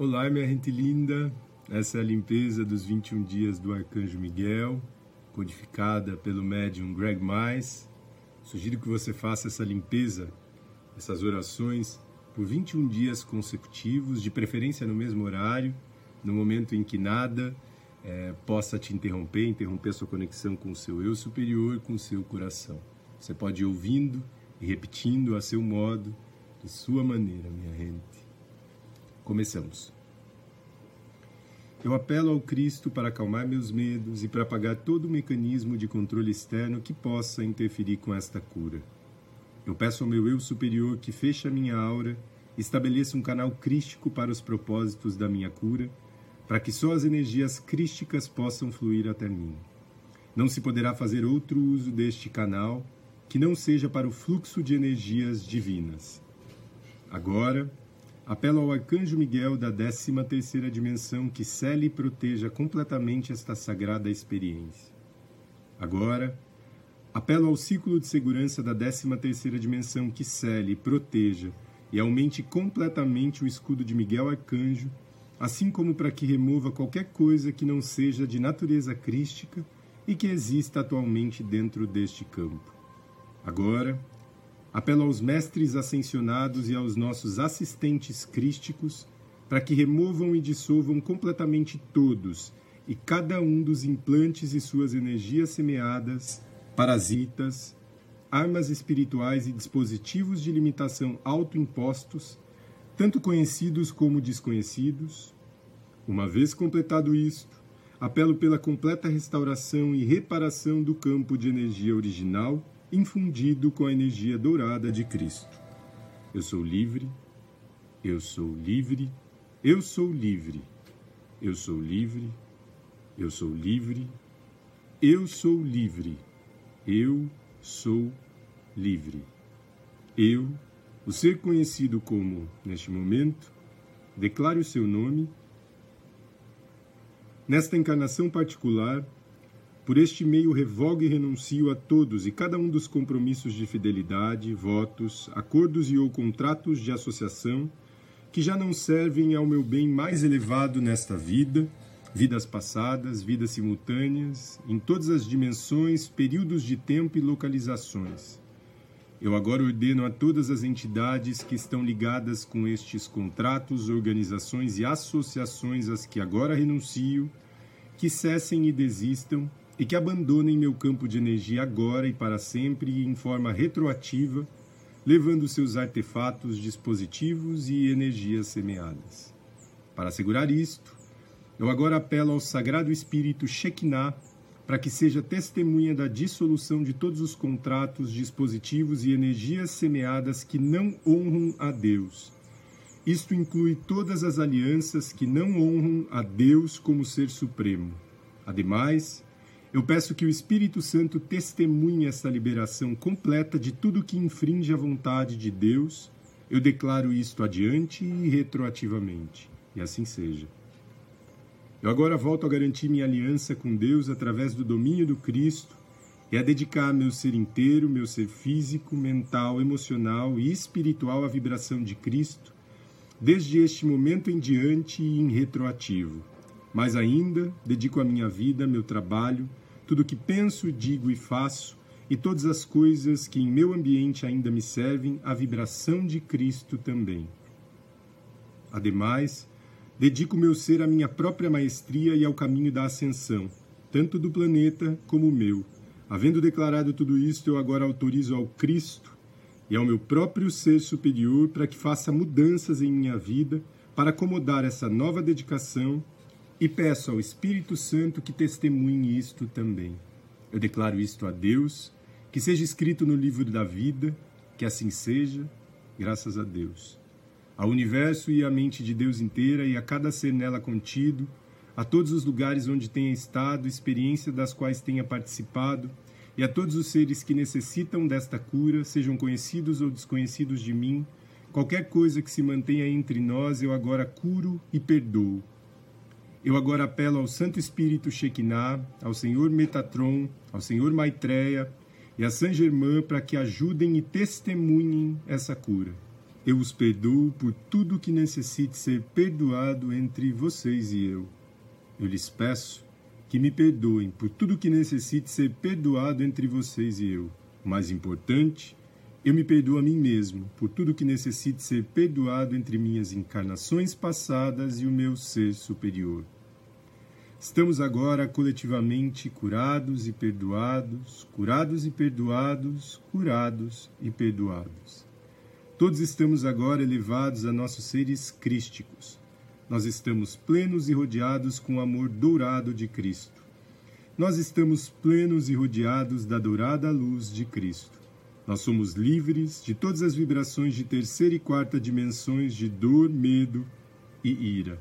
Olá, minha gente linda. Essa é a limpeza dos 21 dias do Arcanjo Miguel, codificada pelo médium Greg Mais. Sugiro que você faça essa limpeza, essas orações, por 21 dias consecutivos, de preferência no mesmo horário, no momento em que nada é, possa te interromper, interromper a sua conexão com o seu eu superior, com o seu coração. Você pode ir ouvindo e repetindo a seu modo, de sua maneira, minha gente. Começamos. Eu apelo ao Cristo para acalmar meus medos e para apagar todo o mecanismo de controle externo que possa interferir com esta cura. Eu peço ao meu eu superior que feche a minha aura, estabeleça um canal crístico para os propósitos da minha cura, para que só as energias crísticas possam fluir até mim. Não se poderá fazer outro uso deste canal que não seja para o fluxo de energias divinas. Agora, Apelo ao Arcanjo Miguel da 13ª dimensão que cele e proteja completamente esta sagrada experiência. Agora, apelo ao círculo de segurança da 13ª dimensão que cele, proteja e aumente completamente o escudo de Miguel Arcanjo, assim como para que remova qualquer coisa que não seja de natureza crística e que exista atualmente dentro deste campo. Agora, Apelo aos mestres ascensionados e aos nossos assistentes crísticos para que removam e dissolvam completamente todos e cada um dos implantes e suas energias semeadas, parasitas, armas espirituais e dispositivos de limitação autoimpostos, tanto conhecidos como desconhecidos. Uma vez completado isto, apelo pela completa restauração e reparação do campo de energia original infundido com a energia dourada de Cristo. Eu sou livre, eu sou livre, eu sou livre, eu sou livre, eu sou livre, eu sou livre, eu sou livre. Eu, o ser conhecido como, neste momento, declare o seu nome. Nesta encarnação particular, por este meio revogo e renuncio a todos e cada um dos compromissos de fidelidade, votos, acordos e ou contratos de associação que já não servem ao meu bem mais elevado nesta vida, vidas passadas, vidas simultâneas, em todas as dimensões, períodos de tempo e localizações. Eu agora ordeno a todas as entidades que estão ligadas com estes contratos, organizações e associações às que agora renuncio, que cessem e desistam e que abandonem meu campo de energia agora e para sempre em forma retroativa, levando seus artefatos, dispositivos e energias semeadas. Para assegurar isto, eu agora apelo ao Sagrado Espírito Shekinah para que seja testemunha da dissolução de todos os contratos, dispositivos e energias semeadas que não honram a Deus. Isto inclui todas as alianças que não honram a Deus como Ser Supremo. Ademais, eu peço que o Espírito Santo testemunhe essa liberação completa de tudo que infringe a vontade de Deus. Eu declaro isto adiante e retroativamente. E assim seja. Eu agora volto a garantir minha aliança com Deus através do domínio do Cristo e a dedicar meu ser inteiro, meu ser físico, mental, emocional e espiritual à vibração de Cristo, desde este momento em diante e em retroativo. Mais ainda, dedico a minha vida, meu trabalho, tudo o que penso, digo e faço, e todas as coisas que em meu ambiente ainda me servem, à vibração de Cristo também. Ademais, dedico meu ser à minha própria maestria e ao caminho da ascensão, tanto do planeta como o meu. Havendo declarado tudo isto, eu agora autorizo ao Cristo e ao meu próprio ser superior para que faça mudanças em minha vida para acomodar essa nova dedicação e peço ao Espírito Santo que testemunhe isto também. Eu declaro isto a Deus, que seja escrito no livro da vida, que assim seja, graças a Deus. Ao universo e à mente de Deus inteira e a cada ser nela contido, a todos os lugares onde tenha estado, experiência das quais tenha participado, e a todos os seres que necessitam desta cura, sejam conhecidos ou desconhecidos de mim, qualquer coisa que se mantenha entre nós, eu agora curo e perdoo eu agora apelo ao Santo Espírito Shekinah, ao Senhor Metatron, ao Senhor Maitreya e a Saint Germain para que ajudem e testemunhem essa cura. Eu os perdoo por tudo que necessite ser perdoado entre vocês e eu. Eu lhes peço que me perdoem por tudo que necessite ser perdoado entre vocês e eu. O mais importante, eu me perdoo a mim mesmo por tudo que necessite ser perdoado entre minhas encarnações passadas e o meu ser superior. Estamos agora coletivamente curados e perdoados, curados e perdoados, curados e perdoados. Todos estamos agora elevados a nossos seres crísticos. Nós estamos plenos e rodeados com o amor dourado de Cristo. Nós estamos plenos e rodeados da dourada luz de Cristo. Nós somos livres de todas as vibrações de terceira e quarta dimensões de dor, medo e ira.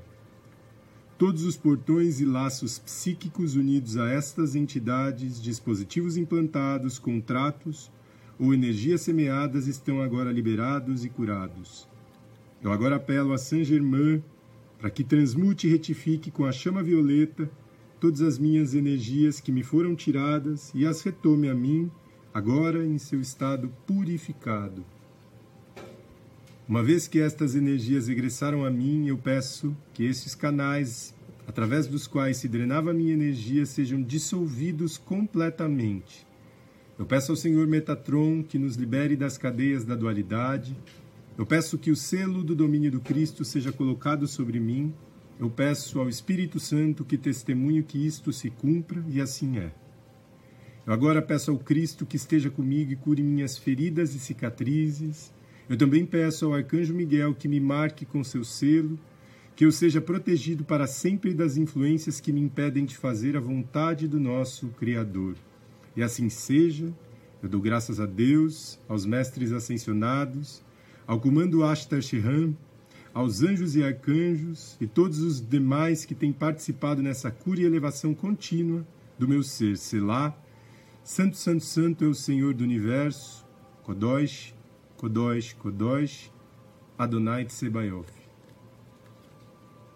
Todos os portões e laços psíquicos unidos a estas entidades, dispositivos implantados, contratos ou energias semeadas estão agora liberados e curados. Eu agora apelo a Saint Germain para que transmute e retifique com a chama violeta todas as minhas energias que me foram tiradas e as retome a mim, agora em seu estado purificado. Uma vez que estas energias regressaram a mim, eu peço que esses canais, através dos quais se drenava a minha energia, sejam dissolvidos completamente. Eu peço ao Senhor Metatron que nos libere das cadeias da dualidade. Eu peço que o selo do domínio do Cristo seja colocado sobre mim. Eu peço ao Espírito Santo que testemunhe que isto se cumpra, e assim é. Eu agora peço ao Cristo que esteja comigo e cure minhas feridas e cicatrizes, eu também peço ao arcanjo Miguel que me marque com seu selo, que eu seja protegido para sempre das influências que me impedem de fazer a vontade do nosso Criador. E assim seja. Eu dou graças a Deus, aos mestres ascensionados, ao comando Ashtar Shehan, aos anjos e arcanjos e todos os demais que têm participado nessa cura e elevação contínua do meu ser. Selá, Santo, Santo, Santo é o Senhor do Universo, Kodosh, Kodosh, Kodosh, Adonai Tsebaioth.